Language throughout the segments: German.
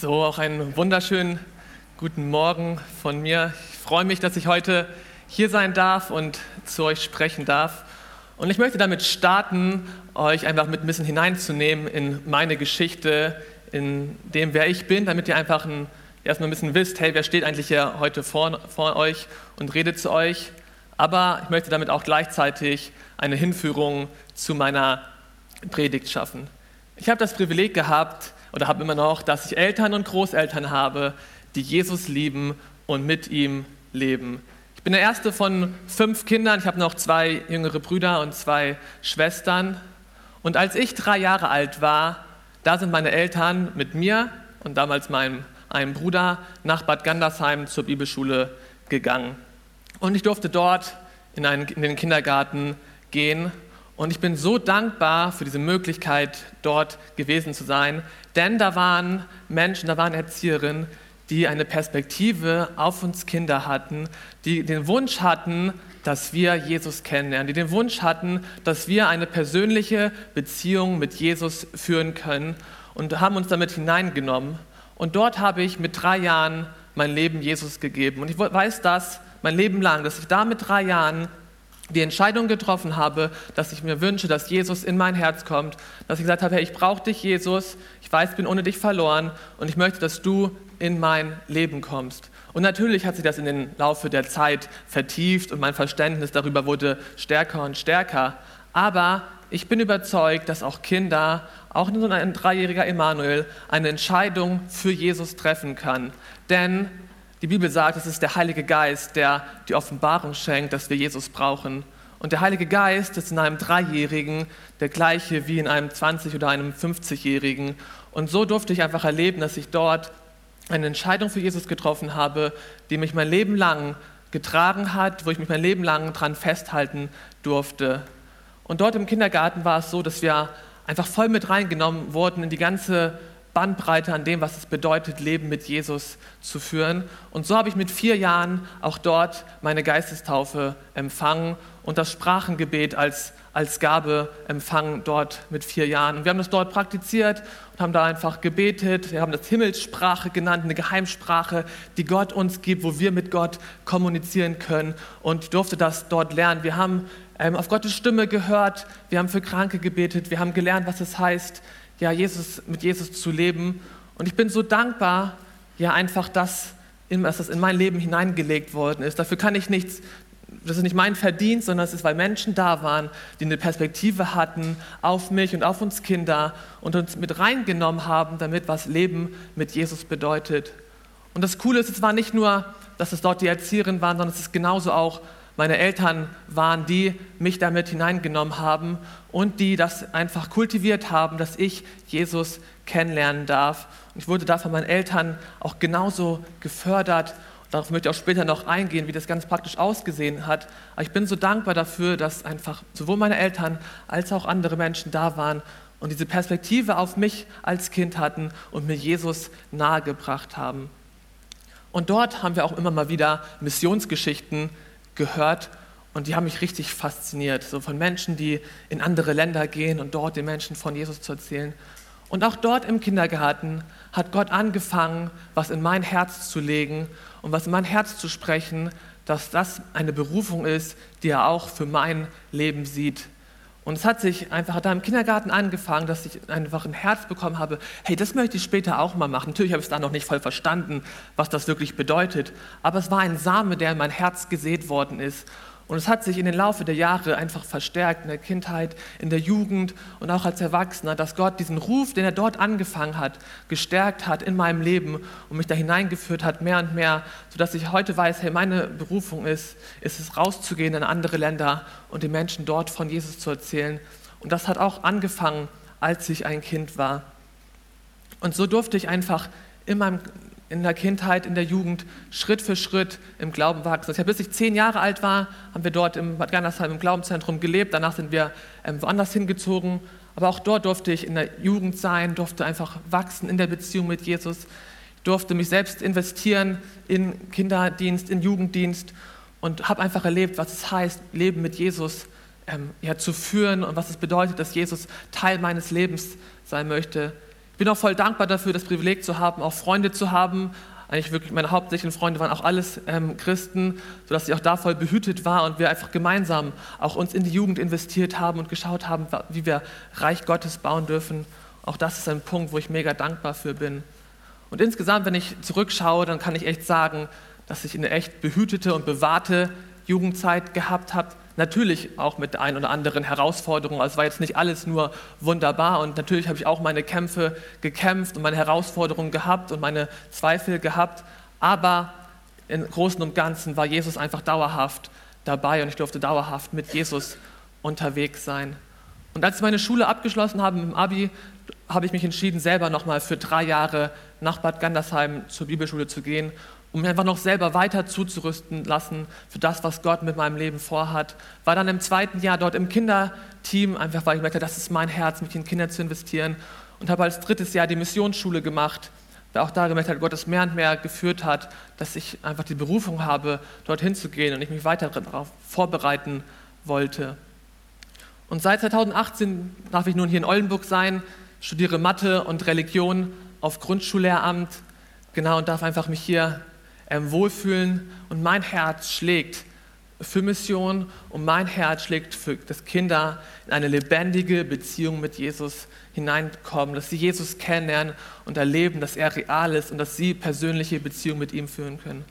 So, auch einen wunderschönen guten Morgen von mir. Ich freue mich, dass ich heute hier sein darf und zu euch sprechen darf. Und ich möchte damit starten, euch einfach mit ein bisschen hineinzunehmen in meine Geschichte, in dem, wer ich bin, damit ihr einfach ein, erstmal ein bisschen wisst, hey, wer steht eigentlich hier heute vor, vor euch und redet zu euch. Aber ich möchte damit auch gleichzeitig eine Hinführung zu meiner Predigt schaffen. Ich habe das Privileg gehabt, oder habe immer noch, dass ich Eltern und Großeltern habe, die Jesus lieben und mit ihm leben. Ich bin der erste von fünf Kindern. Ich habe noch zwei jüngere Brüder und zwei Schwestern. Und als ich drei Jahre alt war, da sind meine Eltern mit mir und damals meinem einen Bruder nach Bad Gandersheim zur Bibelschule gegangen. Und ich durfte dort in, einen, in den Kindergarten gehen und ich bin so dankbar für diese Möglichkeit, dort gewesen zu sein, denn da waren Menschen, da waren Erzieherinnen, die eine Perspektive auf uns Kinder hatten, die den Wunsch hatten, dass wir Jesus kennenlernen, die den Wunsch hatten, dass wir eine persönliche Beziehung mit Jesus führen können und haben uns damit hineingenommen. Und dort habe ich mit drei Jahren mein Leben Jesus gegeben. Und ich weiß das mein Leben lang, dass ich da mit drei Jahren die Entscheidung getroffen habe, dass ich mir wünsche, dass Jesus in mein Herz kommt, dass ich gesagt habe, hey, ich brauche dich, Jesus, ich weiß, ich bin ohne dich verloren und ich möchte, dass du in mein Leben kommst. Und natürlich hat sich das in den Laufe der Zeit vertieft und mein Verständnis darüber wurde stärker und stärker. Aber ich bin überzeugt, dass auch Kinder, auch so ein dreijähriger Emanuel, eine Entscheidung für Jesus treffen kann. Denn die Bibel sagt, es ist der Heilige Geist, der die Offenbarung schenkt, dass wir Jesus brauchen. Und der Heilige Geist ist in einem Dreijährigen der gleiche wie in einem 20- oder einem 50-Jährigen. Und so durfte ich einfach erleben, dass ich dort eine Entscheidung für Jesus getroffen habe, die mich mein Leben lang getragen hat, wo ich mich mein Leben lang dran festhalten durfte. Und dort im Kindergarten war es so, dass wir einfach voll mit reingenommen wurden in die ganze Bandbreite an dem, was es bedeutet, Leben mit Jesus zu führen. Und so habe ich mit vier Jahren auch dort meine Geistestaufe empfangen und das Sprachengebet als, als Gabe empfangen dort mit vier Jahren. Und wir haben das dort praktiziert und haben da einfach gebetet. Wir haben das Himmelssprache genannt, eine Geheimsprache, die Gott uns gibt, wo wir mit Gott kommunizieren können und durfte das dort lernen. Wir haben ähm, auf Gottes Stimme gehört, wir haben für Kranke gebetet, wir haben gelernt, was es heißt, ja, Jesus, mit Jesus zu leben. Und ich bin so dankbar, ja, einfach, dass, dass das in mein Leben hineingelegt worden ist. Dafür kann ich nichts, das ist nicht mein Verdienst, sondern es ist, weil Menschen da waren, die eine Perspektive hatten auf mich und auf uns Kinder und uns mit reingenommen haben, damit was Leben mit Jesus bedeutet. Und das Coole ist, es war nicht nur, dass es dort die Erzieherinnen waren, sondern es ist genauso auch meine Eltern waren, die mich damit hineingenommen haben und die das einfach kultiviert haben, dass ich Jesus kennenlernen darf. Und ich wurde da von meinen Eltern auch genauso gefördert. Darauf möchte ich auch später noch eingehen, wie das ganz praktisch ausgesehen hat. Aber ich bin so dankbar dafür, dass einfach sowohl meine Eltern als auch andere Menschen da waren und diese Perspektive auf mich als Kind hatten und mir Jesus nahegebracht haben. Und dort haben wir auch immer mal wieder Missionsgeschichten gehört und die haben mich richtig fasziniert. So von Menschen, die in andere Länder gehen und dort den Menschen von Jesus zu erzählen. Und auch dort im Kindergarten hat Gott angefangen, was in mein Herz zu legen und was in mein Herz zu sprechen, dass das eine Berufung ist, die er auch für mein Leben sieht. Und es hat sich einfach da im Kindergarten angefangen, dass ich einfach ein Herz bekommen habe, hey, das möchte ich später auch mal machen. Natürlich habe ich es da noch nicht voll verstanden, was das wirklich bedeutet, aber es war ein Same, der in mein Herz gesät worden ist. Und es hat sich in den Laufe der Jahre einfach verstärkt, in der Kindheit, in der Jugend und auch als Erwachsener, dass Gott diesen Ruf, den er dort angefangen hat, gestärkt hat in meinem Leben und mich da hineingeführt hat, mehr und mehr, sodass ich heute weiß, hey, meine Berufung ist, ist es rauszugehen in andere Länder und den Menschen dort von Jesus zu erzählen. Und das hat auch angefangen, als ich ein Kind war. Und so durfte ich einfach in meinem in der Kindheit, in der Jugend Schritt für Schritt im Glauben wachsen. Also bis ich zehn Jahre alt war, haben wir dort im Bad Gandersheim im Glaubenszentrum gelebt. Danach sind wir ähm, woanders hingezogen. Aber auch dort durfte ich in der Jugend sein, durfte einfach wachsen in der Beziehung mit Jesus. Ich durfte mich selbst investieren in Kinderdienst, in Jugenddienst und habe einfach erlebt, was es heißt, Leben mit Jesus ähm, ja, zu führen und was es bedeutet, dass Jesus Teil meines Lebens sein möchte bin auch voll dankbar dafür, das Privileg zu haben, auch Freunde zu haben. Eigentlich wirklich meine hauptsächlichen Freunde waren auch alles ähm, Christen, sodass ich auch da voll behütet war und wir einfach gemeinsam auch uns in die Jugend investiert haben und geschaut haben, wie wir Reich Gottes bauen dürfen. Auch das ist ein Punkt, wo ich mega dankbar für bin. Und insgesamt, wenn ich zurückschaue, dann kann ich echt sagen, dass ich eine echt behütete und bewahrte Jugendzeit gehabt habe. Natürlich auch mit ein oder anderen Herausforderungen. Also es war jetzt nicht alles nur wunderbar und natürlich habe ich auch meine Kämpfe gekämpft und meine Herausforderungen gehabt und meine Zweifel gehabt. Aber im Großen und Ganzen war Jesus einfach dauerhaft dabei und ich durfte dauerhaft mit Jesus unterwegs sein. Und als ich meine Schule abgeschlossen habe im Abi, habe ich mich entschieden, selber nochmal für drei Jahre nach Bad Gandersheim zur Bibelschule zu gehen um mich einfach noch selber weiter zuzurüsten lassen für das, was Gott mit meinem Leben vorhat. War dann im zweiten Jahr dort im Kinderteam, einfach weil ich merkte, das ist mein Herz, mich in Kinder zu investieren. Und habe als drittes Jahr die Missionsschule gemacht, weil auch da gemerkt hat, Gott es mehr und mehr geführt hat, dass ich einfach die Berufung habe, dorthin zu gehen und ich mich weiter darauf vorbereiten wollte. Und seit 2018 darf ich nun hier in Oldenburg sein, studiere Mathe und Religion auf Grundschullehramt, genau, und darf einfach mich hier ähm, wohlfühlen und mein Herz schlägt für Mission und mein Herz schlägt für, dass Kinder in eine lebendige Beziehung mit Jesus hineinkommen, dass sie Jesus kennenlernen und erleben, dass er real ist und dass sie persönliche Beziehungen mit ihm führen können.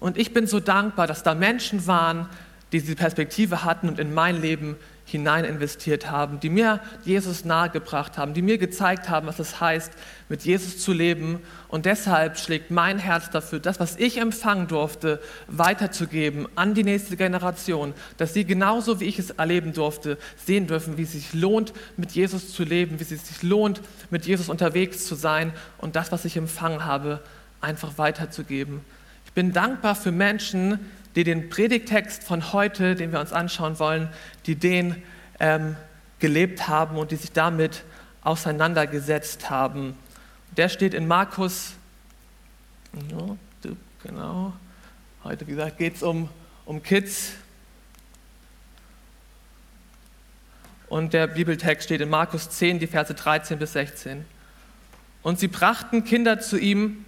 Und ich bin so dankbar, dass da Menschen waren, die diese Perspektive hatten und in mein Leben hinein investiert haben, die mir Jesus nahegebracht haben, die mir gezeigt haben, was es heißt, mit Jesus zu leben. Und deshalb schlägt mein Herz dafür, das, was ich empfangen durfte, weiterzugeben an die nächste Generation, dass sie genauso wie ich es erleben durfte, sehen dürfen, wie es sich lohnt, mit Jesus zu leben, wie es sich lohnt, mit Jesus unterwegs zu sein und das, was ich empfangen habe, einfach weiterzugeben. Ich bin dankbar für Menschen, die den Predigtext von heute, den wir uns anschauen wollen, die den ähm, gelebt haben und die sich damit auseinandergesetzt haben. Der steht in Markus, genau, heute wie gesagt geht es um, um Kids. Und der Bibeltext steht in Markus 10, die Verse 13 bis 16. Und sie brachten Kinder zu ihm,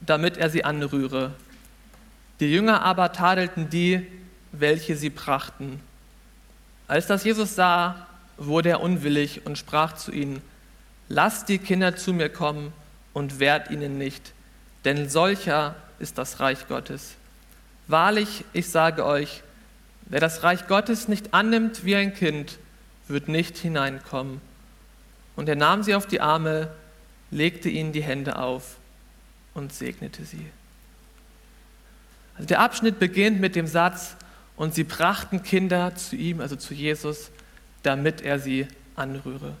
damit er sie anrühre. Die Jünger aber tadelten die, welche sie brachten. Als das Jesus sah, wurde er unwillig und sprach zu ihnen, Lasst die Kinder zu mir kommen und wehrt ihnen nicht, denn solcher ist das Reich Gottes. Wahrlich, ich sage euch, wer das Reich Gottes nicht annimmt wie ein Kind, wird nicht hineinkommen. Und er nahm sie auf die Arme, legte ihnen die Hände auf und segnete sie. Also der Abschnitt beginnt mit dem Satz, und sie brachten Kinder zu ihm, also zu Jesus, damit er sie anrühre.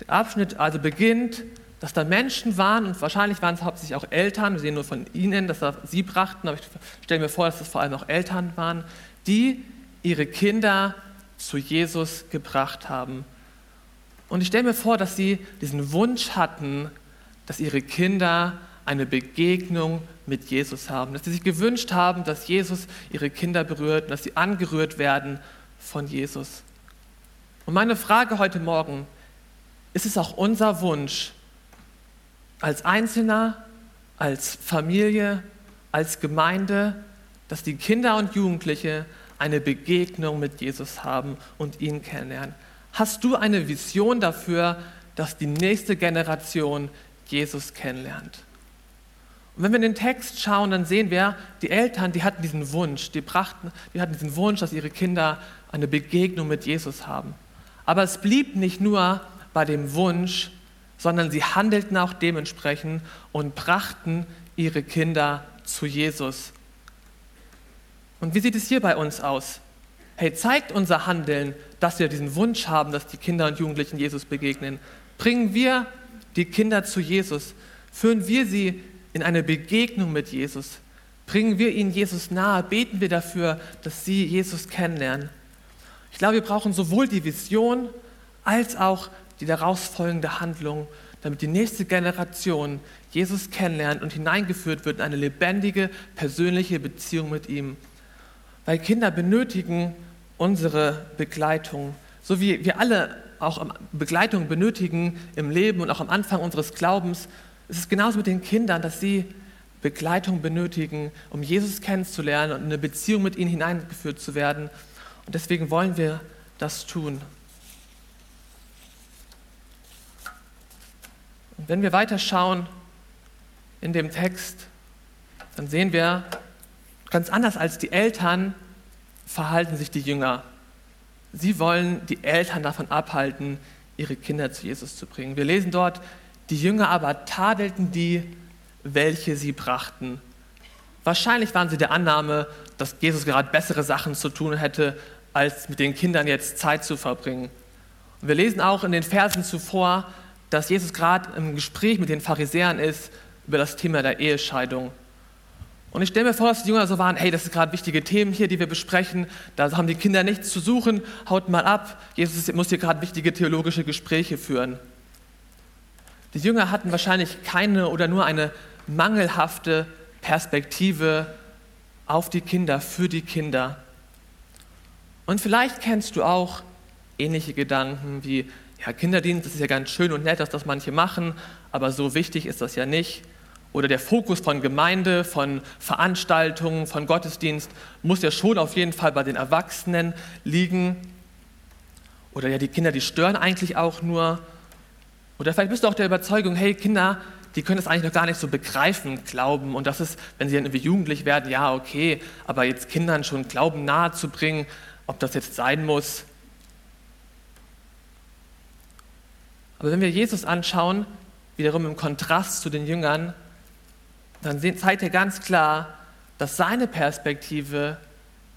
Der Abschnitt also beginnt, dass da Menschen waren, und wahrscheinlich waren es hauptsächlich auch Eltern, wir sehen nur von ihnen, dass da sie brachten, aber ich stelle mir vor, dass es vor allem auch Eltern waren, die ihre Kinder zu Jesus gebracht haben. Und ich stelle mir vor, dass sie diesen Wunsch hatten, dass ihre Kinder eine Begegnung mit Jesus haben, dass sie sich gewünscht haben, dass Jesus ihre Kinder berührt und dass sie angerührt werden von Jesus. Und meine Frage heute Morgen, ist es auch unser Wunsch, als Einzelner, als Familie, als Gemeinde, dass die Kinder und Jugendliche eine Begegnung mit Jesus haben und ihn kennenlernen? Hast du eine Vision dafür, dass die nächste Generation Jesus kennenlernt? Und wenn wir in den Text schauen, dann sehen wir, die Eltern, die hatten diesen Wunsch, die, brachten, die hatten diesen Wunsch, dass ihre Kinder eine Begegnung mit Jesus haben. Aber es blieb nicht nur bei dem Wunsch, sondern sie handelten auch dementsprechend und brachten ihre Kinder zu Jesus. Und wie sieht es hier bei uns aus? Hey, zeigt unser Handeln, dass wir diesen Wunsch haben, dass die Kinder und Jugendlichen Jesus begegnen? Bringen wir die Kinder zu Jesus? Führen wir sie in eine Begegnung mit Jesus? Bringen wir ihnen Jesus nahe? Beten wir dafür, dass sie Jesus kennenlernen? Ich glaube, wir brauchen sowohl die Vision als auch die daraus folgende Handlung, damit die nächste Generation Jesus kennenlernt und hineingeführt wird in eine lebendige, persönliche Beziehung mit ihm. Weil Kinder benötigen unsere Begleitung. So wie wir alle auch Begleitung benötigen im Leben und auch am Anfang unseres Glaubens, ist es genauso mit den Kindern, dass sie Begleitung benötigen, um Jesus kennenzulernen und in eine Beziehung mit ihnen hineingeführt zu werden. Und deswegen wollen wir das tun. Und wenn wir weiter schauen in dem Text, dann sehen wir, ganz anders als die Eltern verhalten sich die Jünger. Sie wollen die Eltern davon abhalten, ihre Kinder zu Jesus zu bringen. Wir lesen dort, die Jünger aber tadelten die, welche sie brachten. Wahrscheinlich waren sie der Annahme, dass Jesus gerade bessere Sachen zu tun hätte, als mit den Kindern jetzt Zeit zu verbringen. Und wir lesen auch in den Versen zuvor, dass Jesus gerade im Gespräch mit den Pharisäern ist über das Thema der Ehescheidung. Und ich stelle mir vor, dass die Jünger so waren, hey, das sind gerade wichtige Themen hier, die wir besprechen, da haben die Kinder nichts zu suchen, haut mal ab, Jesus muss hier gerade wichtige theologische Gespräche führen. Die Jünger hatten wahrscheinlich keine oder nur eine mangelhafte Perspektive auf die Kinder, für die Kinder. Und vielleicht kennst du auch ähnliche Gedanken wie, ja, Kinderdienst, ist ja ganz schön und nett, dass das manche machen, aber so wichtig ist das ja nicht oder der Fokus von Gemeinde, von Veranstaltungen, von Gottesdienst muss ja schon auf jeden Fall bei den Erwachsenen liegen. Oder ja, die Kinder, die stören eigentlich auch nur. Oder vielleicht bist du auch der Überzeugung, hey, Kinder, die können das eigentlich noch gar nicht so begreifen, glauben. Und das ist, wenn sie dann irgendwie jugendlich werden, ja, okay, aber jetzt Kindern schon Glauben nahe zu bringen, ob das jetzt sein muss. Aber wenn wir Jesus anschauen, wiederum im Kontrast zu den Jüngern, dann zeigt er ganz klar, dass seine Perspektive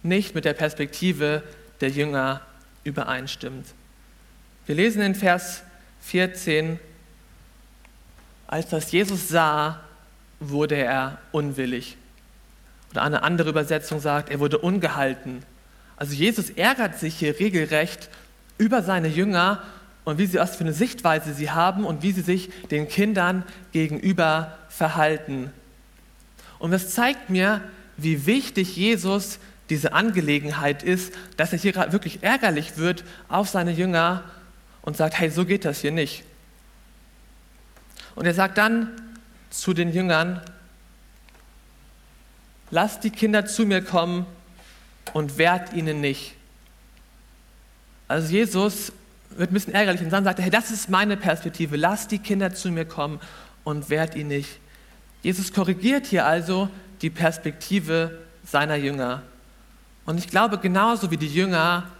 nicht mit der Perspektive der Jünger übereinstimmt. Wir lesen in Vers 14, als das Jesus sah, wurde er unwillig. Oder eine andere Übersetzung sagt, er wurde ungehalten. Also Jesus ärgert sich hier regelrecht über seine Jünger und wie sie was für eine Sichtweise sie haben und wie sie sich den Kindern gegenüber verhalten. Und das zeigt mir, wie wichtig Jesus diese Angelegenheit ist, dass er hier wirklich ärgerlich wird auf seine Jünger und sagt, hey, so geht das hier nicht. Und er sagt dann zu den Jüngern, lasst die Kinder zu mir kommen und wehrt ihnen nicht. Also Jesus wird ein bisschen ärgerlich und dann sagt er, hey, das ist meine Perspektive, lasst die Kinder zu mir kommen und wehrt ihnen nicht. Jesus korrigiert hier also die Perspektive seiner Jünger. Und ich glaube, genauso wie die Jünger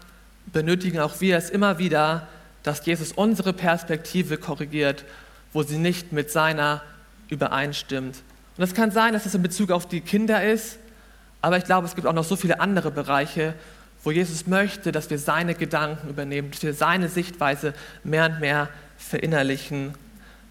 benötigen auch wir es immer wieder, dass Jesus unsere Perspektive korrigiert, wo sie nicht mit seiner übereinstimmt. Und es kann sein, dass es in Bezug auf die Kinder ist, aber ich glaube, es gibt auch noch so viele andere Bereiche, wo Jesus möchte, dass wir seine Gedanken übernehmen, dass wir seine Sichtweise mehr und mehr verinnerlichen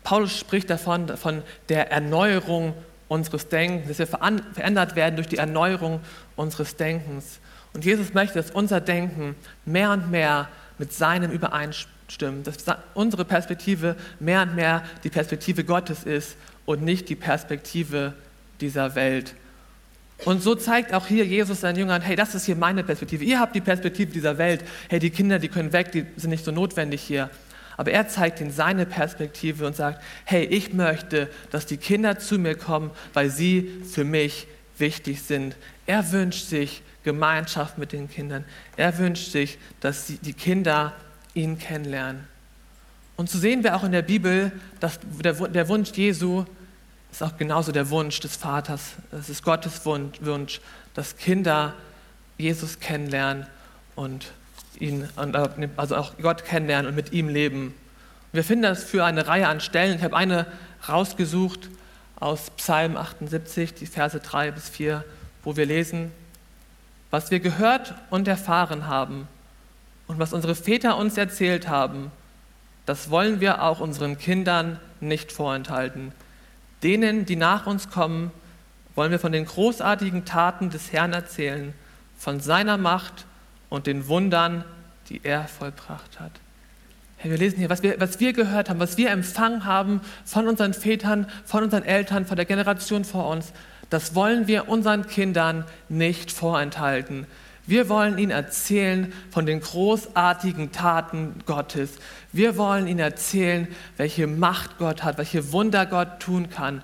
Paulus spricht davon, von der Erneuerung unseres Denkens, dass wir verändert werden durch die Erneuerung unseres Denkens. Und Jesus möchte, dass unser Denken mehr und mehr mit seinem übereinstimmt, dass unsere Perspektive mehr und mehr die Perspektive Gottes ist und nicht die Perspektive dieser Welt. Und so zeigt auch hier Jesus seinen Jüngern, hey, das ist hier meine Perspektive. Ihr habt die Perspektive dieser Welt. Hey, die Kinder, die können weg, die sind nicht so notwendig hier. Aber er zeigt ihnen seine Perspektive und sagt, hey, ich möchte, dass die Kinder zu mir kommen, weil sie für mich wichtig sind. Er wünscht sich Gemeinschaft mit den Kindern. Er wünscht sich, dass die Kinder ihn kennenlernen. Und so sehen wir auch in der Bibel, dass der Wunsch Jesu ist auch genauso der Wunsch des Vaters. Es ist Gottes Wunsch, dass Kinder Jesus kennenlernen und ihn, also auch Gott kennenlernen und mit ihm leben. wir finden das für eine Reihe an Stellen. Ich habe eine rausgesucht aus Psalm 78, die Verse 3 bis 4, wo wir lesen, was wir gehört und erfahren haben und was unsere Väter uns erzählt haben, das wollen wir auch unseren Kindern nicht vorenthalten. Denen, die nach uns kommen, wollen wir von den großartigen Taten des Herrn erzählen, von seiner Macht und den Wundern, die er vollbracht hat. Hey, wir lesen hier, was wir, was wir gehört haben, was wir empfangen haben von unseren Vätern, von unseren Eltern, von der Generation vor uns, das wollen wir unseren Kindern nicht vorenthalten. Wir wollen ihnen erzählen von den großartigen Taten Gottes. Wir wollen ihnen erzählen, welche Macht Gott hat, welche Wunder Gott tun kann.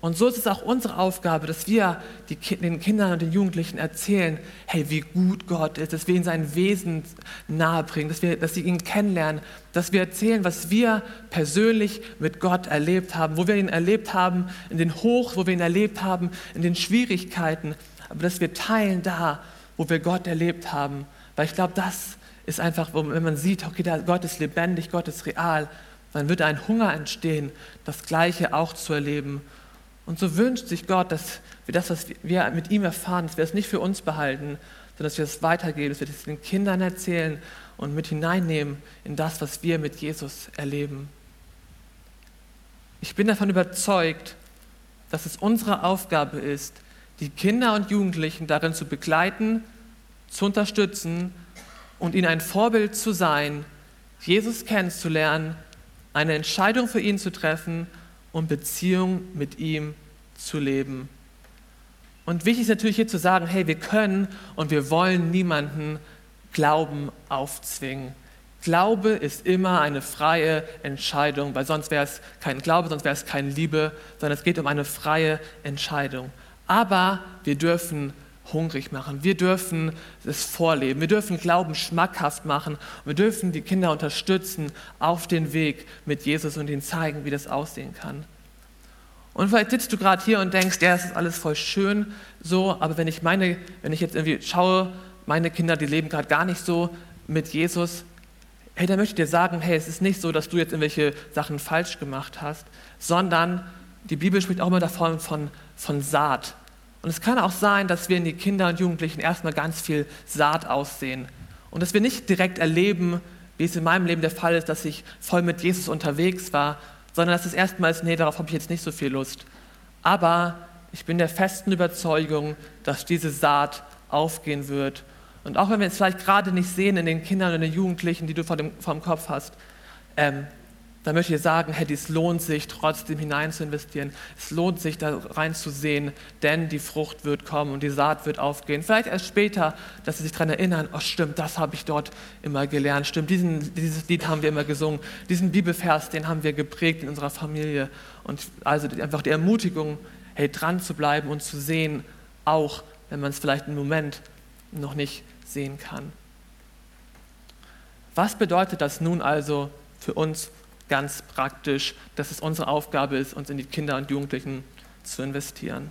Und so ist es auch unsere Aufgabe, dass wir die, den Kindern und den Jugendlichen erzählen, hey, wie gut Gott ist, dass wir ihnen sein Wesen nahebringen, dass, dass sie ihn kennenlernen, dass wir erzählen, was wir persönlich mit Gott erlebt haben, wo wir ihn erlebt haben, in den Hochs, wo wir ihn erlebt haben, in den Schwierigkeiten, aber dass wir teilen da, wo wir Gott erlebt haben. Weil ich glaube, das ist einfach, wenn man sieht, okay, Gott ist lebendig, Gott ist real, dann wird ein Hunger entstehen, das Gleiche auch zu erleben. Und so wünscht sich Gott, dass wir das, was wir mit ihm erfahren, dass wir es nicht für uns behalten, sondern dass wir es weitergeben, dass wir es den Kindern erzählen und mit hineinnehmen in das, was wir mit Jesus erleben. Ich bin davon überzeugt, dass es unsere Aufgabe ist, die Kinder und Jugendlichen darin zu begleiten, zu unterstützen und ihnen ein Vorbild zu sein, Jesus kennenzulernen, eine Entscheidung für ihn zu treffen und Beziehung mit ihm zu leben. Und wichtig ist natürlich hier zu sagen, hey, wir können und wir wollen niemanden Glauben aufzwingen. Glaube ist immer eine freie Entscheidung, weil sonst wäre es kein Glaube, sonst wäre es keine Liebe, sondern es geht um eine freie Entscheidung. Aber wir dürfen hungrig machen. Wir dürfen es vorleben. Wir dürfen Glauben schmackhaft machen. Und wir dürfen die Kinder unterstützen auf den Weg mit Jesus und ihnen zeigen, wie das aussehen kann. Und vielleicht sitzt du gerade hier und denkst, ja, das ist alles voll schön so, aber wenn ich meine, wenn ich jetzt irgendwie schaue, meine Kinder, die leben gerade gar nicht so mit Jesus, hey, dann möchte ich dir sagen, hey, es ist nicht so, dass du jetzt irgendwelche Sachen falsch gemacht hast, sondern die Bibel spricht auch immer davon von, von Saat. Und es kann auch sein, dass wir in die Kinder und Jugendlichen erstmal ganz viel Saat aussehen. Und dass wir nicht direkt erleben, wie es in meinem Leben der Fall ist, dass ich voll mit Jesus unterwegs war, sondern dass es erstmal ist, nee, darauf habe ich jetzt nicht so viel Lust. Aber ich bin der festen Überzeugung, dass diese Saat aufgehen wird. Und auch wenn wir es vielleicht gerade nicht sehen in den Kindern und den Jugendlichen, die du vor dem, vor dem Kopf hast, ähm, dann möchte ich sagen, hey, es lohnt sich, trotzdem hinein zu investieren. Es lohnt sich, da reinzusehen, denn die Frucht wird kommen und die Saat wird aufgehen. Vielleicht erst später, dass sie sich daran erinnern, oh stimmt, das habe ich dort immer gelernt. Stimmt, diesen, dieses Lied haben wir immer gesungen. Diesen Bibelvers, den haben wir geprägt in unserer Familie. Und also einfach die Ermutigung, hey, dran zu bleiben und zu sehen, auch wenn man es vielleicht im Moment noch nicht sehen kann. Was bedeutet das nun also für uns ganz praktisch, dass es unsere Aufgabe ist, uns in die Kinder und Jugendlichen zu investieren.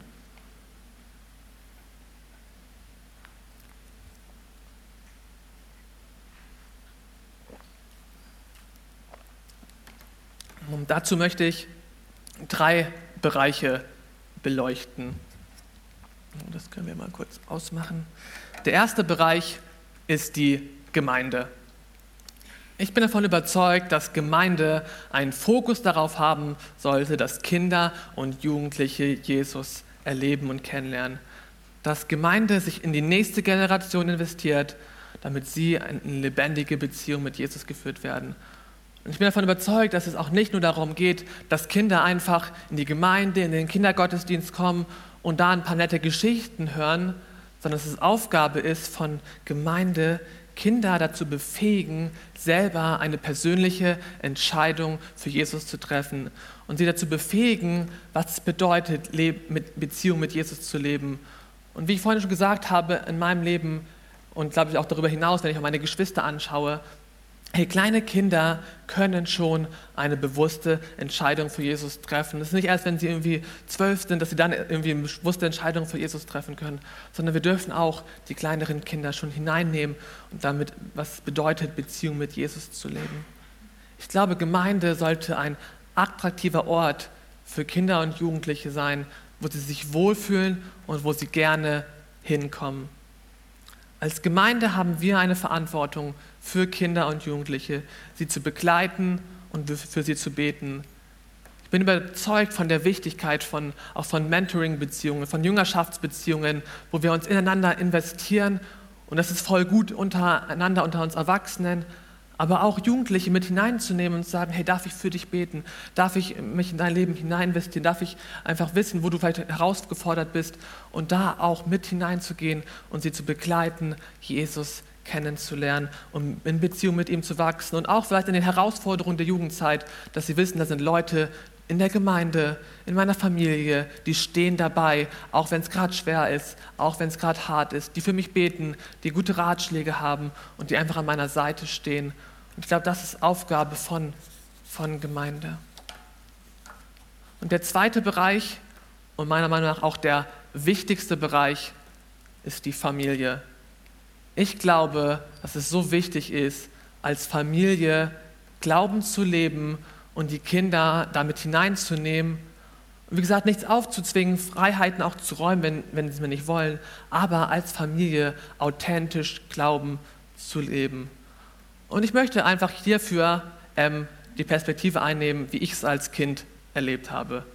Und dazu möchte ich drei Bereiche beleuchten. Das können wir mal kurz ausmachen. Der erste Bereich ist die Gemeinde. Ich bin davon überzeugt, dass Gemeinde einen Fokus darauf haben sollte, dass Kinder und Jugendliche Jesus erleben und kennenlernen. Dass Gemeinde sich in die nächste Generation investiert, damit sie in eine lebendige Beziehung mit Jesus geführt werden. Und ich bin davon überzeugt, dass es auch nicht nur darum geht, dass Kinder einfach in die Gemeinde, in den Kindergottesdienst kommen und da ein paar nette Geschichten hören, sondern dass es Aufgabe ist von Gemeinde, Kinder dazu befähigen, selber eine persönliche Entscheidung für Jesus zu treffen und sie dazu befähigen, was es bedeutet, Beziehung mit Jesus zu leben. Und wie ich vorhin schon gesagt habe, in meinem Leben und glaube ich auch darüber hinaus, wenn ich auch meine Geschwister anschaue, Hey, kleine Kinder können schon eine bewusste Entscheidung für Jesus treffen. Es ist nicht erst, wenn sie irgendwie zwölf sind, dass sie dann irgendwie eine bewusste Entscheidung für Jesus treffen können, sondern wir dürfen auch die kleineren Kinder schon hineinnehmen und damit, was bedeutet, Beziehung mit Jesus zu leben. Ich glaube, Gemeinde sollte ein attraktiver Ort für Kinder und Jugendliche sein, wo sie sich wohlfühlen und wo sie gerne hinkommen. Als Gemeinde haben wir eine Verantwortung für Kinder und Jugendliche, sie zu begleiten und für sie zu beten. Ich bin überzeugt von der Wichtigkeit von, auch von Mentoring-Beziehungen, von Jüngerschaftsbeziehungen, wo wir uns ineinander investieren. Und das ist voll gut untereinander, unter uns Erwachsenen. Aber auch Jugendliche mit hineinzunehmen und zu sagen, hey, darf ich für dich beten? Darf ich mich in dein Leben hineininvestieren? Darf ich einfach wissen, wo du vielleicht herausgefordert bist und da auch mit hineinzugehen und sie zu begleiten, Jesus kennenzulernen und in Beziehung mit ihm zu wachsen und auch vielleicht in den Herausforderungen der Jugendzeit, dass sie wissen, da sind Leute in der Gemeinde, in meiner Familie, die stehen dabei, auch wenn es gerade schwer ist, auch wenn es gerade hart ist, die für mich beten, die gute Ratschläge haben und die einfach an meiner Seite stehen. Und ich glaube, das ist Aufgabe von, von Gemeinde. Und der zweite Bereich und meiner Meinung nach auch der wichtigste Bereich ist die Familie. Ich glaube, dass es so wichtig ist, als Familie Glauben zu leben und die Kinder damit hineinzunehmen. Wie gesagt, nichts aufzuzwingen, Freiheiten auch zu räumen, wenn, wenn sie mir nicht wollen, aber als Familie authentisch Glauben zu leben. Und ich möchte einfach hierfür ähm, die Perspektive einnehmen, wie ich es als Kind erlebt habe.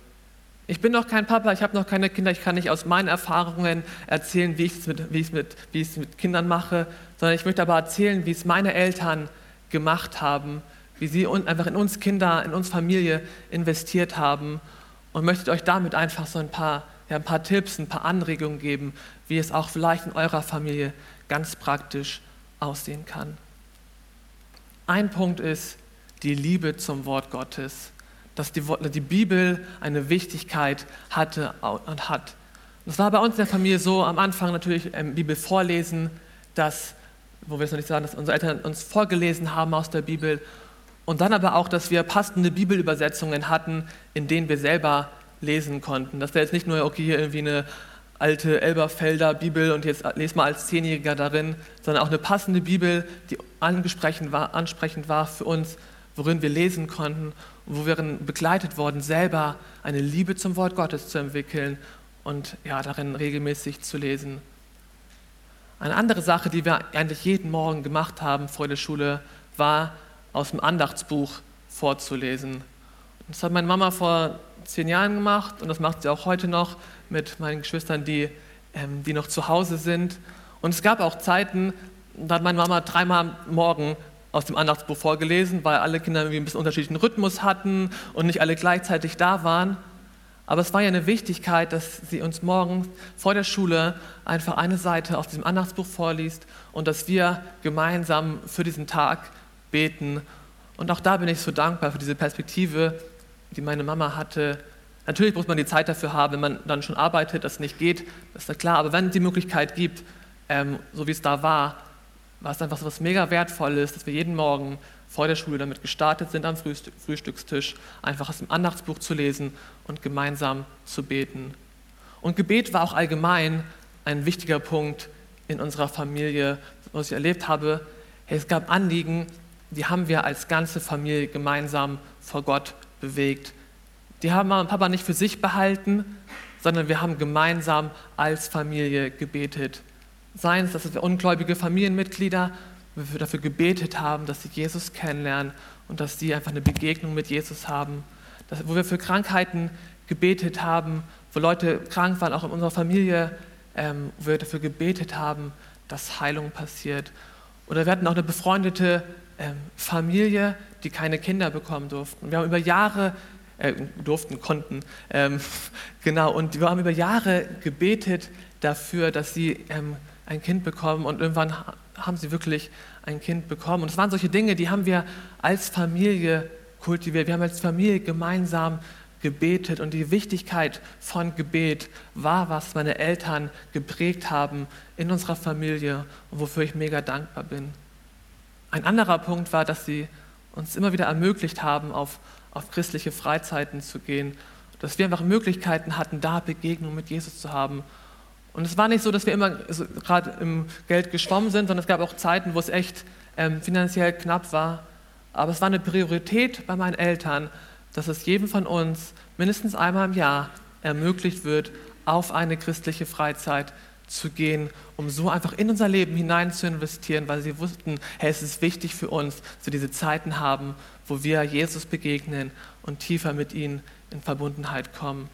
Ich bin noch kein Papa, ich habe noch keine Kinder, ich kann nicht aus meinen Erfahrungen erzählen, wie ich es mit, mit, mit Kindern mache, sondern ich möchte aber erzählen, wie es meine Eltern gemacht haben, wie sie einfach in uns Kinder, in uns Familie investiert haben und möchte euch damit einfach so ein paar, ja, ein paar Tipps, ein paar Anregungen geben, wie es auch vielleicht in eurer Familie ganz praktisch aussehen kann. Ein Punkt ist die Liebe zum Wort Gottes dass die, die Bibel eine Wichtigkeit hatte und hat. Das war bei uns in der Familie so, am Anfang natürlich ähm, Bibel vorlesen, dass, wo wir es noch nicht sagen, dass unsere Eltern uns vorgelesen haben aus der Bibel und dann aber auch, dass wir passende Bibelübersetzungen hatten, in denen wir selber lesen konnten. Das wäre jetzt nicht nur, okay, hier irgendwie eine alte Elberfelder Bibel und jetzt lese mal als Zehnjähriger darin, sondern auch eine passende Bibel, die ansprechend war, ansprechend war für uns, worin wir lesen konnten wo wir begleitet worden, selber eine Liebe zum Wort Gottes zu entwickeln und ja, darin regelmäßig zu lesen. Eine andere Sache, die wir eigentlich jeden Morgen gemacht haben vor der Schule, war aus dem Andachtsbuch vorzulesen. Das hat meine Mama vor zehn Jahren gemacht und das macht sie auch heute noch mit meinen Geschwistern, die, ähm, die noch zu Hause sind. Und es gab auch Zeiten, da hat meine Mama dreimal Morgen aus dem Andachtsbuch vorgelesen, weil alle Kinder irgendwie ein bisschen unterschiedlichen Rhythmus hatten und nicht alle gleichzeitig da waren. Aber es war ja eine Wichtigkeit, dass sie uns morgen vor der Schule einfach eine Seite aus diesem Andachtsbuch vorliest und dass wir gemeinsam für diesen Tag beten. Und auch da bin ich so dankbar für diese Perspektive, die meine Mama hatte. Natürlich muss man die Zeit dafür haben, wenn man dann schon arbeitet, das nicht geht, das ist ja klar. Aber wenn es die Möglichkeit gibt, ähm, so wie es da war, war es einfach so was mega Wertvolles, dass wir jeden Morgen vor der Schule damit gestartet sind, am Frühstückstisch einfach aus dem Andachtsbuch zu lesen und gemeinsam zu beten. Und Gebet war auch allgemein ein wichtiger Punkt in unserer Familie, was ich erlebt habe. Hey, es gab Anliegen, die haben wir als ganze Familie gemeinsam vor Gott bewegt. Die haben Mama und Papa nicht für sich behalten, sondern wir haben gemeinsam als Familie gebetet. Seien es, dass wir ungläubige Familienmitglieder, wir dafür gebetet haben, dass sie Jesus kennenlernen und dass sie einfach eine Begegnung mit Jesus haben. Dass, wo wir für Krankheiten gebetet haben, wo Leute krank waren, auch in unserer Familie, ähm, wo wir dafür gebetet haben, dass Heilung passiert. Oder wir hatten auch eine befreundete Familie, die keine Kinder bekommen durften. Wir haben über Jahre äh, durften, konnten, ähm, genau, und wir haben über Jahre gebetet dafür, dass sie ähm, ein Kind bekommen und irgendwann haben sie wirklich ein Kind bekommen. Und es waren solche Dinge, die haben wir als Familie kultiviert. Wir haben als Familie gemeinsam gebetet und die Wichtigkeit von Gebet war, was meine Eltern geprägt haben in unserer Familie und wofür ich mega dankbar bin. Ein anderer Punkt war, dass sie uns immer wieder ermöglicht haben, auf, auf christliche Freizeiten zu gehen, dass wir einfach Möglichkeiten hatten, da Begegnungen mit Jesus zu haben und es war nicht so, dass wir immer so gerade im Geld geschwommen sind, sondern es gab auch Zeiten, wo es echt ähm, finanziell knapp war. Aber es war eine Priorität bei meinen Eltern, dass es jedem von uns mindestens einmal im Jahr ermöglicht wird, auf eine christliche Freizeit zu gehen, um so einfach in unser Leben hinein zu investieren, weil sie wussten, hey, es ist wichtig für uns, dass wir diese Zeiten haben, wo wir Jesus begegnen und tiefer mit ihm in Verbundenheit kommen.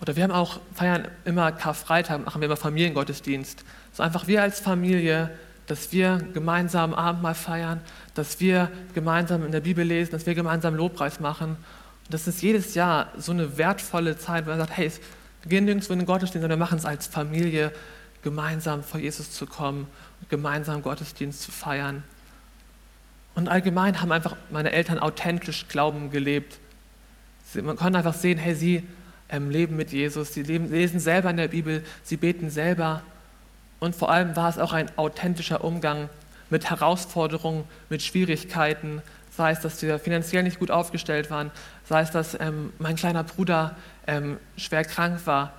Oder wir haben auch, feiern immer Karfreitag, machen wir immer Familiengottesdienst. So einfach wir als Familie, dass wir gemeinsam Abendmahl feiern, dass wir gemeinsam in der Bibel lesen, dass wir gemeinsam Lobpreis machen. Und das ist jedes Jahr so eine wertvolle Zeit, wo man sagt, hey, wir gehen nirgendwo in den Gottesdienst, sondern wir machen es als Familie, gemeinsam vor Jesus zu kommen und gemeinsam Gottesdienst zu feiern. Und allgemein haben einfach meine Eltern authentisch Glauben gelebt. Man konnte einfach sehen, hey, sie ähm, leben mit Jesus, sie leben, lesen selber in der Bibel, sie beten selber. Und vor allem war es auch ein authentischer Umgang mit Herausforderungen, mit Schwierigkeiten, sei es, dass wir finanziell nicht gut aufgestellt waren, sei es, dass ähm, mein kleiner Bruder ähm, schwer krank war.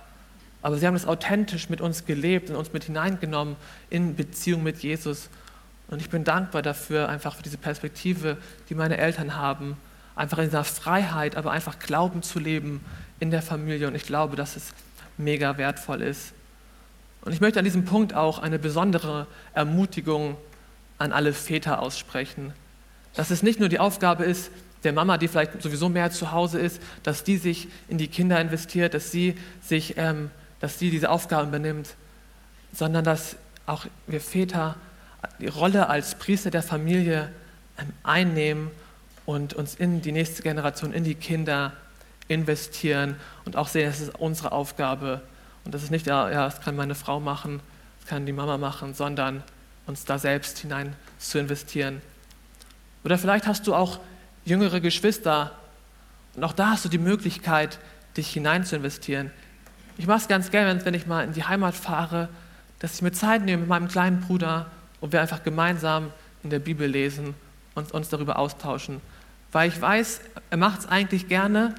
Aber sie haben das authentisch mit uns gelebt und uns mit hineingenommen in Beziehung mit Jesus. Und ich bin dankbar dafür, einfach für diese Perspektive, die meine Eltern haben, einfach in dieser Freiheit, aber einfach Glauben zu leben in der Familie. Und ich glaube, dass es mega wertvoll ist. Und ich möchte an diesem Punkt auch eine besondere Ermutigung an alle Väter aussprechen. Dass es nicht nur die Aufgabe ist, der Mama, die vielleicht sowieso mehr zu Hause ist, dass die sich in die Kinder investiert, dass sie, sich, ähm, dass sie diese Aufgaben übernimmt, sondern dass auch wir Väter die Rolle als Priester der Familie ähm, einnehmen und uns in die nächste Generation, in die Kinder investieren und auch sehen, das ist unsere Aufgabe und das ist nicht, ja, ja, das kann meine Frau machen, das kann die Mama machen, sondern uns da selbst hinein zu investieren. Oder vielleicht hast du auch jüngere Geschwister und auch da hast du die Möglichkeit, dich hinein zu investieren. Ich mache es ganz gerne, wenn ich mal in die Heimat fahre, dass ich mir Zeit nehme mit meinem kleinen Bruder und wir einfach gemeinsam in der Bibel lesen und uns darüber austauschen. Weil ich weiß, er macht es eigentlich gerne,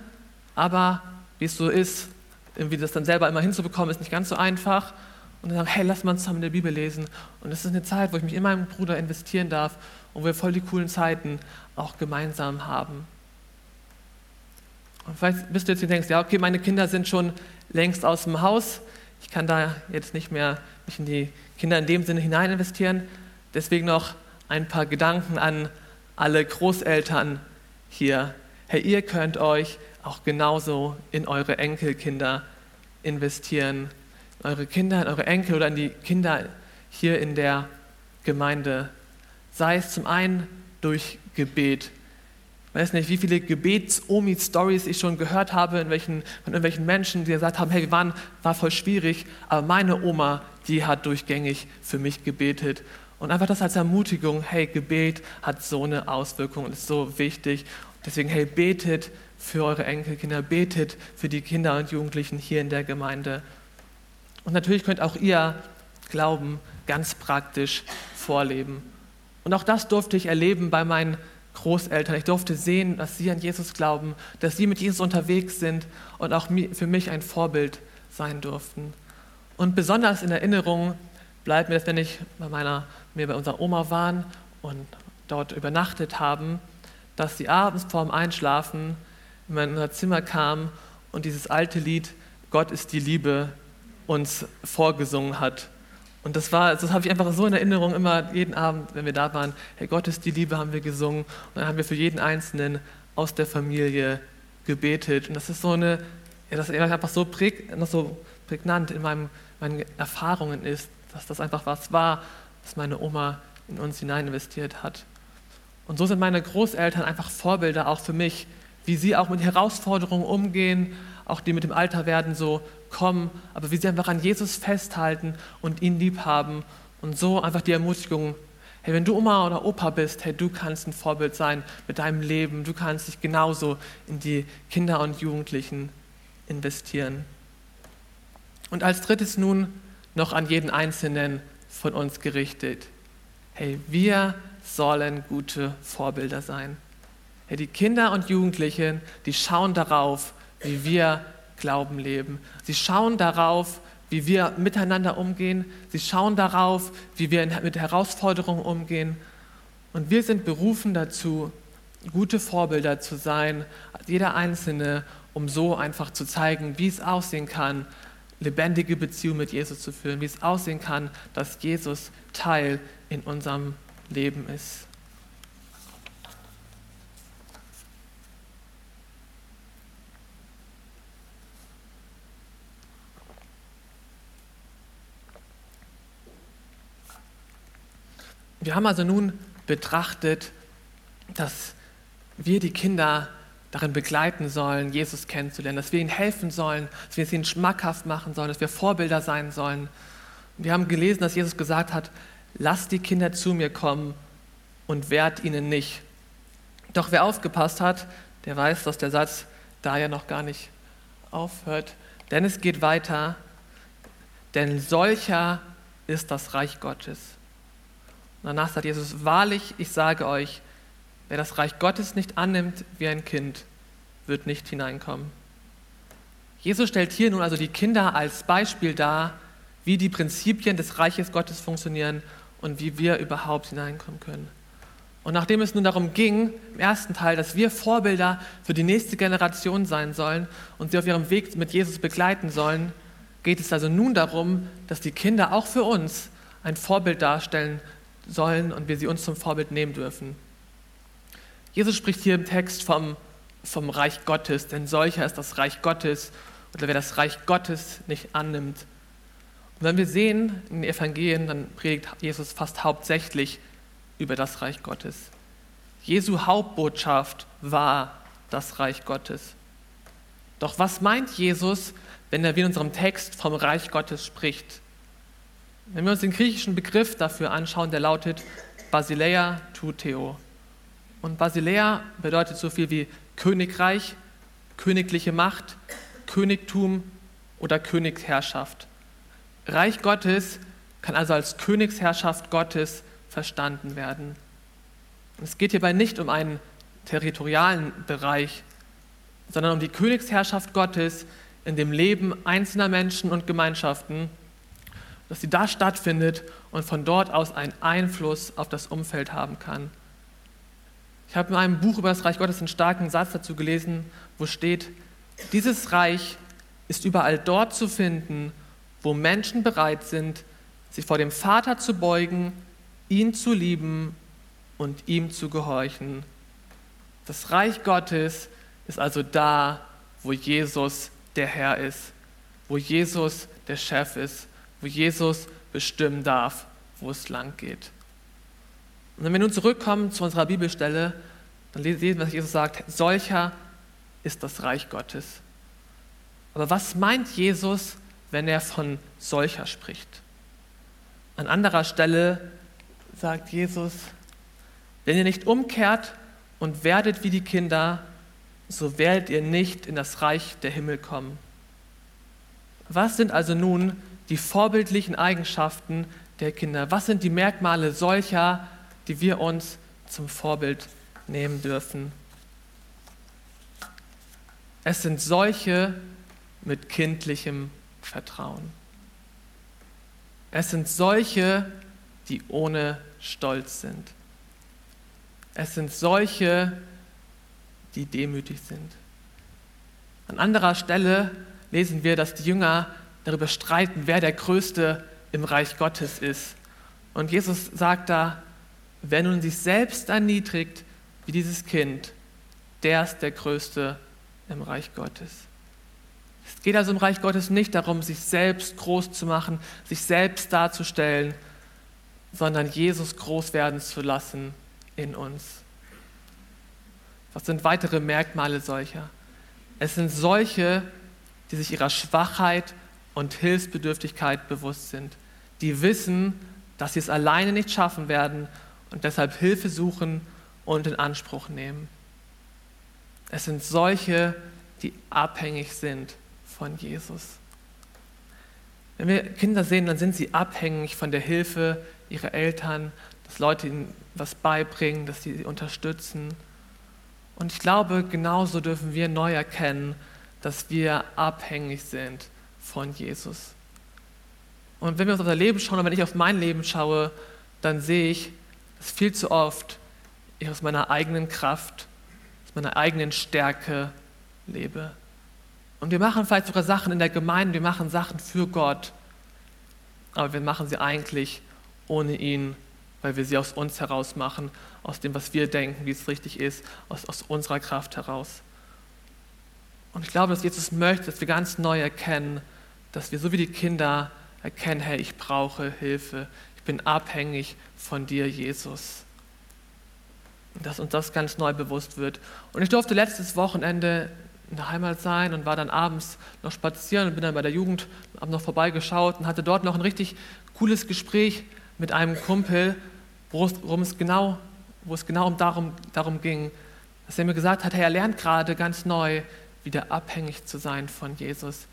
aber wie es so ist, irgendwie das dann selber immer hinzubekommen, ist nicht ganz so einfach. Und dann sagen, hey, lass mal zusammen in der Bibel lesen. Und es ist eine Zeit, wo ich mich in meinen Bruder investieren darf und wir voll die coolen Zeiten auch gemeinsam haben. Und vielleicht bist du jetzt und denkst, ja, okay, meine Kinder sind schon längst aus dem Haus. Ich kann da jetzt nicht mehr mich in die Kinder in dem Sinne hinein investieren. Deswegen noch ein paar Gedanken an alle Großeltern hier. Hey, ihr könnt euch auch genauso in eure Enkelkinder investieren. In eure Kinder, in eure Enkel oder in die Kinder hier in der Gemeinde. Sei es zum einen durch Gebet. Ich weiß nicht, wie viele Gebets-Omi-Stories ich schon gehört habe in welchen, von irgendwelchen Menschen, die gesagt haben, hey, wir waren, war voll schwierig, aber meine Oma, die hat durchgängig für mich gebetet. Und einfach das als Ermutigung, hey, Gebet hat so eine Auswirkung und ist so wichtig. Deswegen, hey, betet für eure Enkelkinder, betet für die Kinder und Jugendlichen hier in der Gemeinde. Und natürlich könnt auch ihr Glauben ganz praktisch vorleben. Und auch das durfte ich erleben bei meinen Großeltern. Ich durfte sehen, dass sie an Jesus glauben, dass sie mit Jesus unterwegs sind und auch für mich ein Vorbild sein durften. Und besonders in Erinnerung bleibt mir das, wenn ich bei meiner, wir bei unserer Oma waren und dort übernachtet haben, dass sie abends vorm Einschlafen in mein Zimmer kam und dieses alte Lied Gott ist die Liebe uns vorgesungen hat. Und das war, das habe ich einfach so in Erinnerung, immer jeden Abend, wenn wir da waren, hey, Gott ist die Liebe, haben wir gesungen. Und dann haben wir für jeden Einzelnen aus der Familie gebetet. Und das ist so eine, ja, das einfach so, präg, so prägnant in meinem, meinen Erfahrungen ist, dass das einfach was war, was meine Oma in uns hinein investiert hat. Und so sind meine Großeltern einfach Vorbilder auch für mich, wie sie auch mit Herausforderungen umgehen, auch die mit dem Alterwerden so kommen, aber wie sie einfach an Jesus festhalten und ihn lieb haben und so einfach die Ermutigung, hey, wenn du Oma oder Opa bist, hey, du kannst ein Vorbild sein mit deinem Leben, du kannst dich genauso in die Kinder und Jugendlichen investieren. Und als drittes nun noch an jeden Einzelnen von uns gerichtet. Hey, wir sollen gute Vorbilder sein. Hey, die Kinder und Jugendlichen, die schauen darauf, wie wir Glauben leben. Sie schauen darauf, wie wir miteinander umgehen. Sie schauen darauf, wie wir mit Herausforderungen umgehen. Und wir sind berufen dazu, gute Vorbilder zu sein, jeder Einzelne, um so einfach zu zeigen, wie es aussehen kann, lebendige Beziehung mit Jesus zu führen, wie es aussehen kann, dass Jesus Teil in unserem Leben ist. Wir haben also nun betrachtet, dass wir die Kinder darin begleiten sollen, Jesus kennenzulernen, dass wir ihnen helfen sollen, dass wir es ihnen schmackhaft machen sollen, dass wir Vorbilder sein sollen. Wir haben gelesen, dass Jesus gesagt hat, lasst die Kinder zu mir kommen und wehrt ihnen nicht. Doch wer aufgepasst hat, der weiß, dass der Satz da ja noch gar nicht aufhört, denn es geht weiter, denn solcher ist das Reich Gottes. Und danach sagt Jesus, wahrlich, ich sage euch, Wer das Reich Gottes nicht annimmt wie ein Kind, wird nicht hineinkommen. Jesus stellt hier nun also die Kinder als Beispiel dar, wie die Prinzipien des Reiches Gottes funktionieren und wie wir überhaupt hineinkommen können. Und nachdem es nun darum ging, im ersten Teil, dass wir Vorbilder für die nächste Generation sein sollen und sie auf ihrem Weg mit Jesus begleiten sollen, geht es also nun darum, dass die Kinder auch für uns ein Vorbild darstellen sollen und wir sie uns zum Vorbild nehmen dürfen. Jesus spricht hier im Text vom, vom Reich Gottes, denn solcher ist das Reich Gottes oder wer das Reich Gottes nicht annimmt. Und wenn wir sehen in den Evangelien, dann predigt Jesus fast hauptsächlich über das Reich Gottes. Jesu Hauptbotschaft war das Reich Gottes. Doch was meint Jesus, wenn er wie in unserem Text vom Reich Gottes spricht? Wenn wir uns den griechischen Begriff dafür anschauen, der lautet Basileia tu Theo. Und Basilea bedeutet so viel wie Königreich, königliche Macht, Königtum oder Königsherrschaft. Reich Gottes kann also als Königsherrschaft Gottes verstanden werden. Es geht hierbei nicht um einen territorialen Bereich, sondern um die Königsherrschaft Gottes in dem Leben einzelner Menschen und Gemeinschaften, dass sie da stattfindet und von dort aus einen Einfluss auf das Umfeld haben kann. Ich habe in einem Buch über das Reich Gottes einen starken Satz dazu gelesen, wo steht, dieses Reich ist überall dort zu finden, wo Menschen bereit sind, sich vor dem Vater zu beugen, ihn zu lieben und ihm zu gehorchen. Das Reich Gottes ist also da, wo Jesus der Herr ist, wo Jesus der Chef ist, wo Jesus bestimmen darf, wo es lang geht. Und wenn wir nun zurückkommen zu unserer Bibelstelle, dann lesen wir, was Jesus sagt, solcher ist das Reich Gottes. Aber was meint Jesus, wenn er von solcher spricht? An anderer Stelle sagt Jesus, wenn ihr nicht umkehrt und werdet wie die Kinder, so werdet ihr nicht in das Reich der Himmel kommen. Was sind also nun die vorbildlichen Eigenschaften der Kinder? Was sind die Merkmale solcher, die wir uns zum Vorbild nehmen dürfen. Es sind solche mit kindlichem Vertrauen. Es sind solche, die ohne Stolz sind. Es sind solche, die demütig sind. An anderer Stelle lesen wir, dass die Jünger darüber streiten, wer der Größte im Reich Gottes ist. Und Jesus sagt da, wer nun sich selbst erniedrigt, wie dieses Kind, der ist der Größte im Reich Gottes. Es geht also im Reich Gottes nicht darum, sich selbst groß zu machen, sich selbst darzustellen, sondern Jesus groß werden zu lassen in uns. Was sind weitere Merkmale solcher? Es sind solche, die sich ihrer Schwachheit und Hilfsbedürftigkeit bewusst sind, die wissen, dass sie es alleine nicht schaffen werden und deshalb Hilfe suchen und in Anspruch nehmen. Es sind solche, die abhängig sind von Jesus. Wenn wir Kinder sehen, dann sind sie abhängig von der Hilfe ihrer Eltern, dass Leute ihnen was beibringen, dass sie sie unterstützen. Und ich glaube, genauso dürfen wir neu erkennen, dass wir abhängig sind von Jesus. Und wenn wir uns auf unser Leben schauen, und wenn ich auf mein Leben schaue, dann sehe ich, dass viel zu oft ich aus meiner eigenen Kraft, aus meiner eigenen Stärke lebe. Und wir machen vielleicht sogar Sachen in der Gemeinde, wir machen Sachen für Gott, aber wir machen sie eigentlich ohne ihn, weil wir sie aus uns heraus machen, aus dem, was wir denken, wie es richtig ist, aus, aus unserer Kraft heraus. Und ich glaube, dass Jesus möchte, dass wir ganz neu erkennen, dass wir so wie die Kinder erkennen, hey, ich brauche Hilfe, ich bin abhängig von dir, Jesus. Und dass uns das ganz neu bewusst wird. Und ich durfte letztes Wochenende in der Heimat sein und war dann abends noch spazieren und bin dann bei der Jugend, habe noch vorbeigeschaut und hatte dort noch ein richtig cooles Gespräch mit einem Kumpel, worum es genau, wo es genau darum, darum ging, dass er mir gesagt hat, hey, er lernt gerade ganz neu, wieder abhängig zu sein von Jesus.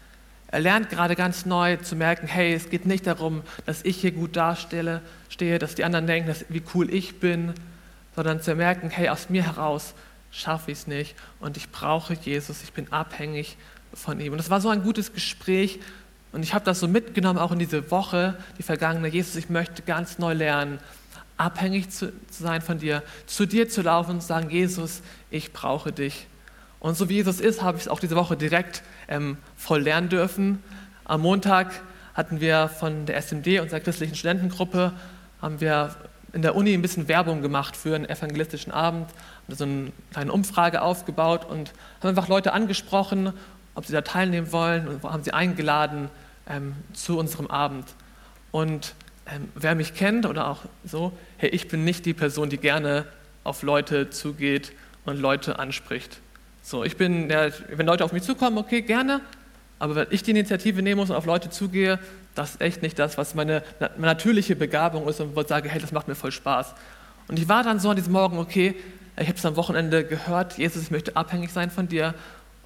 Er lernt gerade ganz neu zu merken, hey, es geht nicht darum, dass ich hier gut darstelle, stehe, dass die anderen denken, dass, wie cool ich bin, sondern zu merken, hey, aus mir heraus schaffe ich es nicht und ich brauche Jesus, ich bin abhängig von ihm. Und das war so ein gutes Gespräch und ich habe das so mitgenommen, auch in diese Woche, die vergangene. Jesus, ich möchte ganz neu lernen, abhängig zu, zu sein von dir, zu dir zu laufen und zu sagen, Jesus, ich brauche dich. Und so wie Jesus ist, habe ich es auch diese Woche direkt ähm, voll lernen dürfen. Am Montag hatten wir von der SMD, unserer christlichen Studentengruppe, haben wir in der Uni ein bisschen Werbung gemacht für einen evangelistischen Abend, haben so eine kleine Umfrage aufgebaut und haben einfach Leute angesprochen, ob sie da teilnehmen wollen und haben sie eingeladen ähm, zu unserem Abend. Und ähm, wer mich kennt oder auch so, hey, ich bin nicht die Person, die gerne auf Leute zugeht und Leute anspricht. So, ich bin der, wenn Leute auf mich zukommen, okay, gerne, aber wenn ich die Initiative nehmen muss und auf Leute zugehe, das ist echt nicht das, was meine, natürliche Begabung ist und wo ich sage, hey, das macht mir voll Spaß. Und ich war dann so an diesem Morgen, okay, ich habe es am Wochenende gehört, Jesus, ich möchte abhängig sein von dir.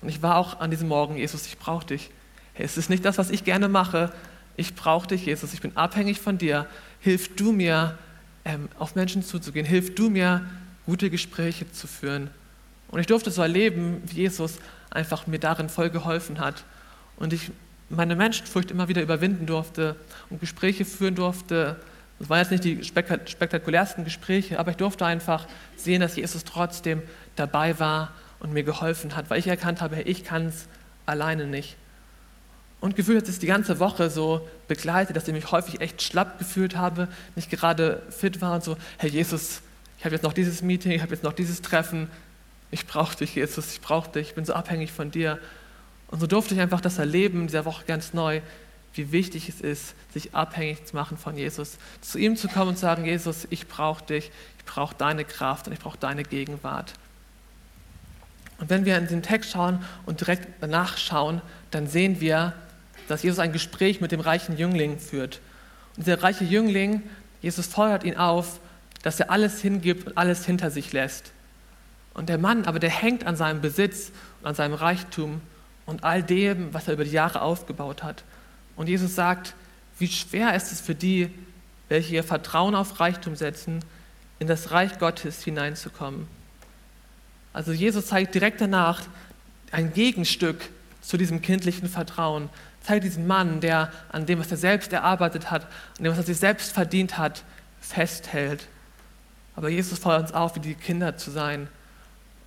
Und ich war auch an diesem Morgen, Jesus, ich brauche dich. Hey, es ist nicht das, was ich gerne mache. Ich brauche dich, Jesus, ich bin abhängig von dir. Hilf du mir, ähm, auf Menschen zuzugehen. Hilf du mir, gute Gespräche zu führen. Und ich durfte so erleben, wie Jesus einfach mir darin voll geholfen hat. Und ich meine Menschenfurcht immer wieder überwinden durfte und Gespräche führen durfte. Das waren jetzt nicht die spektakulärsten Gespräche, aber ich durfte einfach sehen, dass Jesus trotzdem dabei war und mir geholfen hat, weil ich erkannt habe, ich kann es alleine nicht. Und gefühlt hat es die ganze Woche so begleitet, dass ich mich häufig echt schlapp gefühlt habe, nicht gerade fit war und so, Herr Jesus, ich habe jetzt noch dieses Meeting, ich habe jetzt noch dieses Treffen, ich brauche dich, Jesus, ich brauche dich, ich bin so abhängig von dir. Und so durfte ich einfach das erleben in dieser Woche ganz neu, wie wichtig es ist, sich abhängig zu machen von Jesus, zu ihm zu kommen und zu sagen, Jesus, ich brauche dich, ich brauche deine Kraft und ich brauche deine Gegenwart. Und wenn wir in den Text schauen und direkt danach schauen, dann sehen wir, dass Jesus ein Gespräch mit dem reichen Jüngling führt. Und dieser reiche Jüngling, Jesus fordert ihn auf, dass er alles hingibt und alles hinter sich lässt. Und der Mann, aber der hängt an seinem Besitz und an seinem Reichtum und all dem, was er über die Jahre aufgebaut hat. Und Jesus sagt, wie schwer ist es für die, welche ihr Vertrauen auf Reichtum setzen, in das Reich Gottes hineinzukommen. Also Jesus zeigt direkt danach ein Gegenstück zu diesem kindlichen Vertrauen. Zeigt diesen Mann, der an dem, was er selbst erarbeitet hat, an dem, was er sich selbst verdient hat, festhält. Aber Jesus fordert uns auf, wie die Kinder zu sein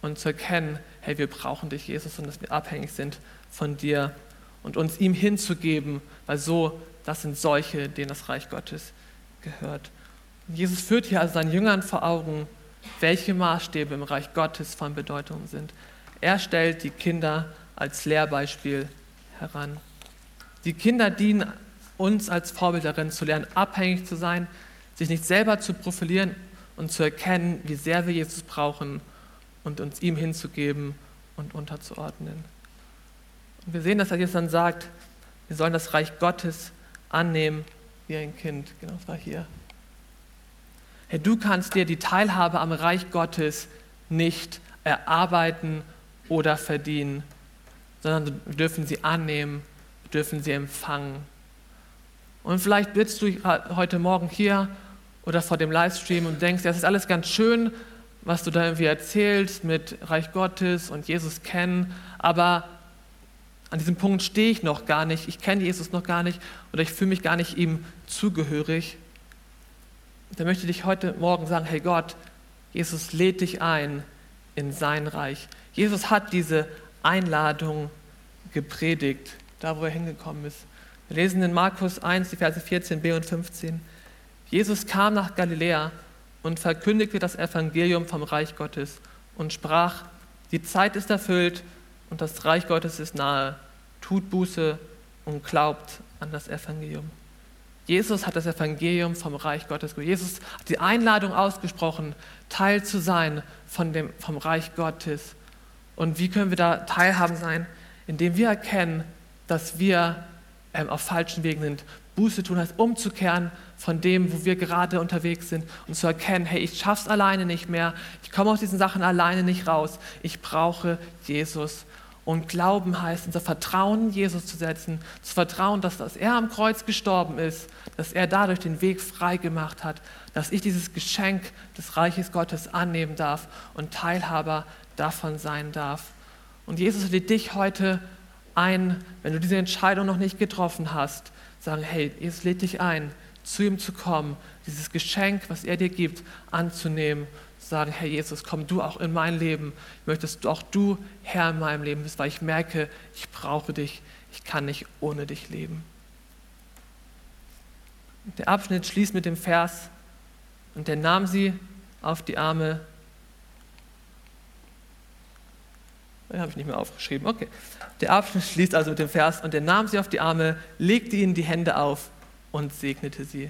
und zu erkennen, hey, wir brauchen dich, Jesus, und dass wir abhängig sind von dir und uns ihm hinzugeben, weil so, das sind solche, denen das Reich Gottes gehört. Jesus führt hier also seinen Jüngern vor Augen, welche Maßstäbe im Reich Gottes von Bedeutung sind. Er stellt die Kinder als Lehrbeispiel heran. Die Kinder dienen uns als Vorbild darin, zu lernen, abhängig zu sein, sich nicht selber zu profilieren und zu erkennen, wie sehr wir Jesus brauchen und uns ihm hinzugeben und unterzuordnen. Und wir sehen, dass er jetzt dann sagt, wir sollen das Reich Gottes annehmen wie ein Kind. Genau, das war hier. Hey, du kannst dir die Teilhabe am Reich Gottes nicht erarbeiten oder verdienen, sondern wir dürfen sie annehmen, wir dürfen sie empfangen. Und vielleicht bist du heute Morgen hier oder vor dem Livestream und denkst, ja, das ist alles ganz schön, was du da irgendwie erzählst mit Reich Gottes und Jesus kennen, aber an diesem Punkt stehe ich noch gar nicht, ich kenne Jesus noch gar nicht oder ich fühle mich gar nicht ihm zugehörig. Da möchte ich heute Morgen sagen, hey Gott, Jesus lädt dich ein in sein Reich. Jesus hat diese Einladung gepredigt, da wo er hingekommen ist. Wir lesen in Markus 1, die Verse 14b und 15. Jesus kam nach Galiläa und verkündigte das Evangelium vom Reich Gottes und sprach, die Zeit ist erfüllt und das Reich Gottes ist nahe. Tut Buße und glaubt an das Evangelium. Jesus hat das Evangelium vom Reich Gottes. Jesus hat die Einladung ausgesprochen, Teil zu sein von dem, vom Reich Gottes. Und wie können wir da teilhaben sein? Indem wir erkennen, dass wir ähm, auf falschen Wegen sind. Buße tun heißt umzukehren von dem, wo wir gerade unterwegs sind und zu erkennen, hey, ich schaff's alleine nicht mehr. Ich komme aus diesen Sachen alleine nicht raus. Ich brauche Jesus. Und Glauben heißt, unser Vertrauen in Jesus zu setzen, zu vertrauen, dass, dass er am Kreuz gestorben ist, dass er dadurch den Weg frei gemacht hat, dass ich dieses Geschenk des Reiches Gottes annehmen darf und Teilhaber davon sein darf. Und Jesus lädt dich heute ein, wenn du diese Entscheidung noch nicht getroffen hast, sagen, hey, Jesus lädt dich ein, zu ihm zu kommen, dieses Geschenk, was er dir gibt, anzunehmen sagen, Herr Jesus, komm du auch in mein Leben. Möchtest auch du Herr in meinem Leben bist, weil ich merke, ich brauche dich. Ich kann nicht ohne dich leben. Der Abschnitt schließt mit dem Vers, und er nahm sie auf die Arme. Den habe ich nicht mehr aufgeschrieben. Okay. Der Abschnitt schließt also mit dem Vers, und er nahm sie auf die Arme, legte ihnen die Hände auf und segnete sie.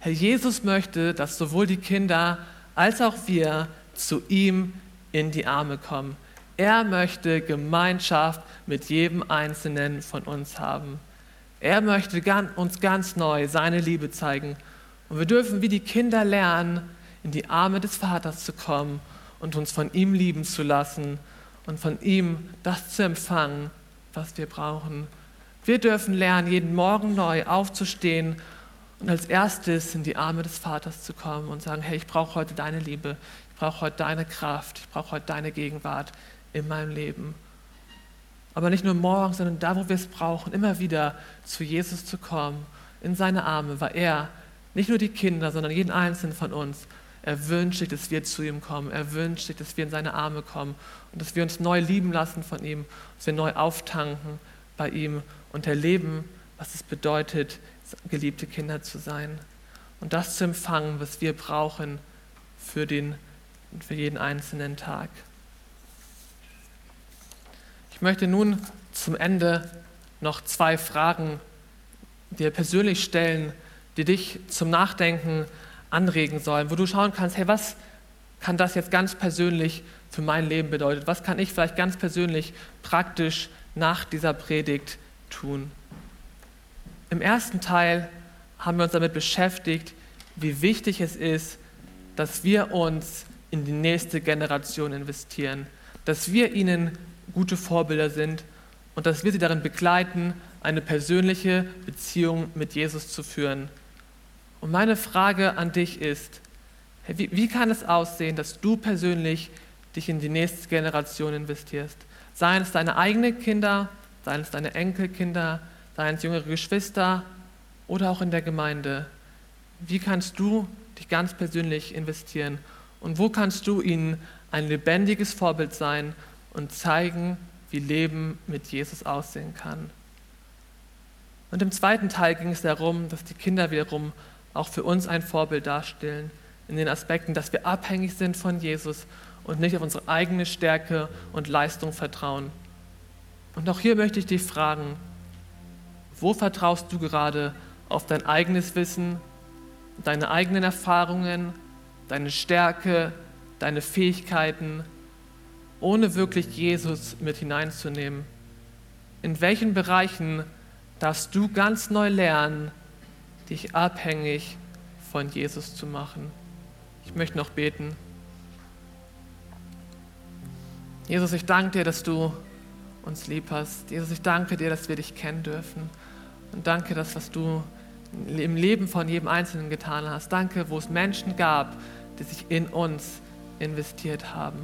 Herr Jesus möchte, dass sowohl die Kinder als auch wir zu ihm in die Arme kommen. Er möchte Gemeinschaft mit jedem Einzelnen von uns haben. Er möchte uns ganz neu seine Liebe zeigen. Und wir dürfen wie die Kinder lernen, in die Arme des Vaters zu kommen und uns von ihm lieben zu lassen und von ihm das zu empfangen, was wir brauchen. Wir dürfen lernen, jeden Morgen neu aufzustehen und als erstes in die Arme des Vaters zu kommen und sagen, hey, ich brauche heute deine Liebe, ich brauche heute deine Kraft, ich brauche heute deine Gegenwart in meinem Leben. Aber nicht nur morgen, sondern da, wo wir es brauchen, immer wieder zu Jesus zu kommen, in seine Arme, weil er nicht nur die Kinder, sondern jeden einzelnen von uns, er wünscht sich, dass wir zu ihm kommen. Er wünscht sich, dass wir in seine Arme kommen und dass wir uns neu lieben lassen von ihm, dass wir neu auftanken bei ihm und erleben, was es bedeutet, geliebte Kinder zu sein und das zu empfangen, was wir brauchen für, den, für jeden einzelnen Tag. Ich möchte nun zum Ende noch zwei Fragen dir persönlich stellen, die dich zum Nachdenken anregen sollen, wo du schauen kannst, hey, was kann das jetzt ganz persönlich für mein Leben bedeuten? Was kann ich vielleicht ganz persönlich praktisch nach dieser Predigt tun? Im ersten Teil haben wir uns damit beschäftigt, wie wichtig es ist, dass wir uns in die nächste Generation investieren, dass wir ihnen gute Vorbilder sind und dass wir sie darin begleiten, eine persönliche Beziehung mit Jesus zu führen. Und meine Frage an dich ist, wie, wie kann es aussehen, dass du persönlich dich in die nächste Generation investierst? Seien es deine eigenen Kinder, seien es deine Enkelkinder, seien es jüngere Geschwister oder auch in der Gemeinde. Wie kannst du dich ganz persönlich investieren? Und wo kannst du ihnen ein lebendiges Vorbild sein und zeigen, wie Leben mit Jesus aussehen kann? Und im zweiten Teil ging es darum, dass die Kinder wiederum auch für uns ein Vorbild darstellen, in den Aspekten, dass wir abhängig sind von Jesus und nicht auf unsere eigene Stärke und Leistung vertrauen. Und auch hier möchte ich dich fragen, wo vertraust du gerade auf dein eigenes Wissen, deine eigenen Erfahrungen, deine Stärke, deine Fähigkeiten, ohne wirklich Jesus mit hineinzunehmen? In welchen Bereichen darfst du ganz neu lernen, dich abhängig von Jesus zu machen? Ich möchte noch beten. Jesus, ich danke dir, dass du uns lieb hast. Jesus, ich danke dir, dass wir dich kennen dürfen. Und danke, das, was du im Leben von jedem Einzelnen getan hast. Danke, wo es Menschen gab, die sich in uns investiert haben.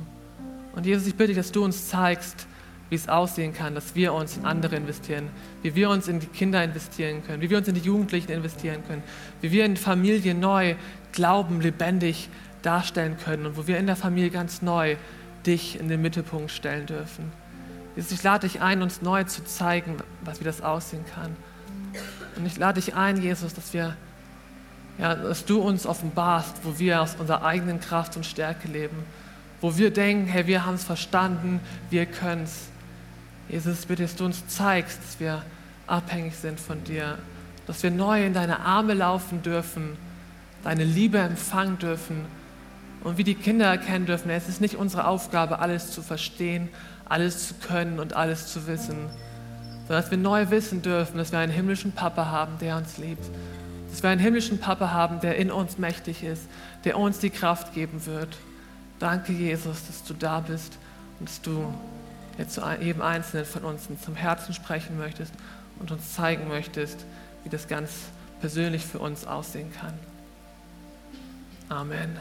Und Jesus, ich bitte dich, dass du uns zeigst, wie es aussehen kann, dass wir uns in andere investieren, wie wir uns in die Kinder investieren können, wie wir uns in die Jugendlichen investieren können, wie wir in Familie neu Glauben lebendig darstellen können und wo wir in der Familie ganz neu dich in den Mittelpunkt stellen dürfen. Jesus, ich lade dich ein, uns neu zu zeigen, was, wie das aussehen kann. Und ich lade dich ein, Jesus, dass wir, ja, dass du uns offenbarst, wo wir aus unserer eigenen Kraft und Stärke leben, wo wir denken, hey, wir haben es verstanden, wir können es. Jesus, bitte, dass du uns zeigst, dass wir abhängig sind von dir, dass wir neu in deine Arme laufen dürfen, deine Liebe empfangen dürfen und wie die Kinder erkennen dürfen, es ist nicht unsere Aufgabe, alles zu verstehen, alles zu können und alles zu wissen, sondern dass wir neu wissen dürfen, dass wir einen himmlischen Papa haben, der uns liebt. Dass wir einen himmlischen Papa haben, der in uns mächtig ist, der uns die Kraft geben wird. Danke, Jesus, dass du da bist und dass du jetzt zu jedem Einzelnen von uns zum Herzen sprechen möchtest und uns zeigen möchtest, wie das ganz persönlich für uns aussehen kann. Amen.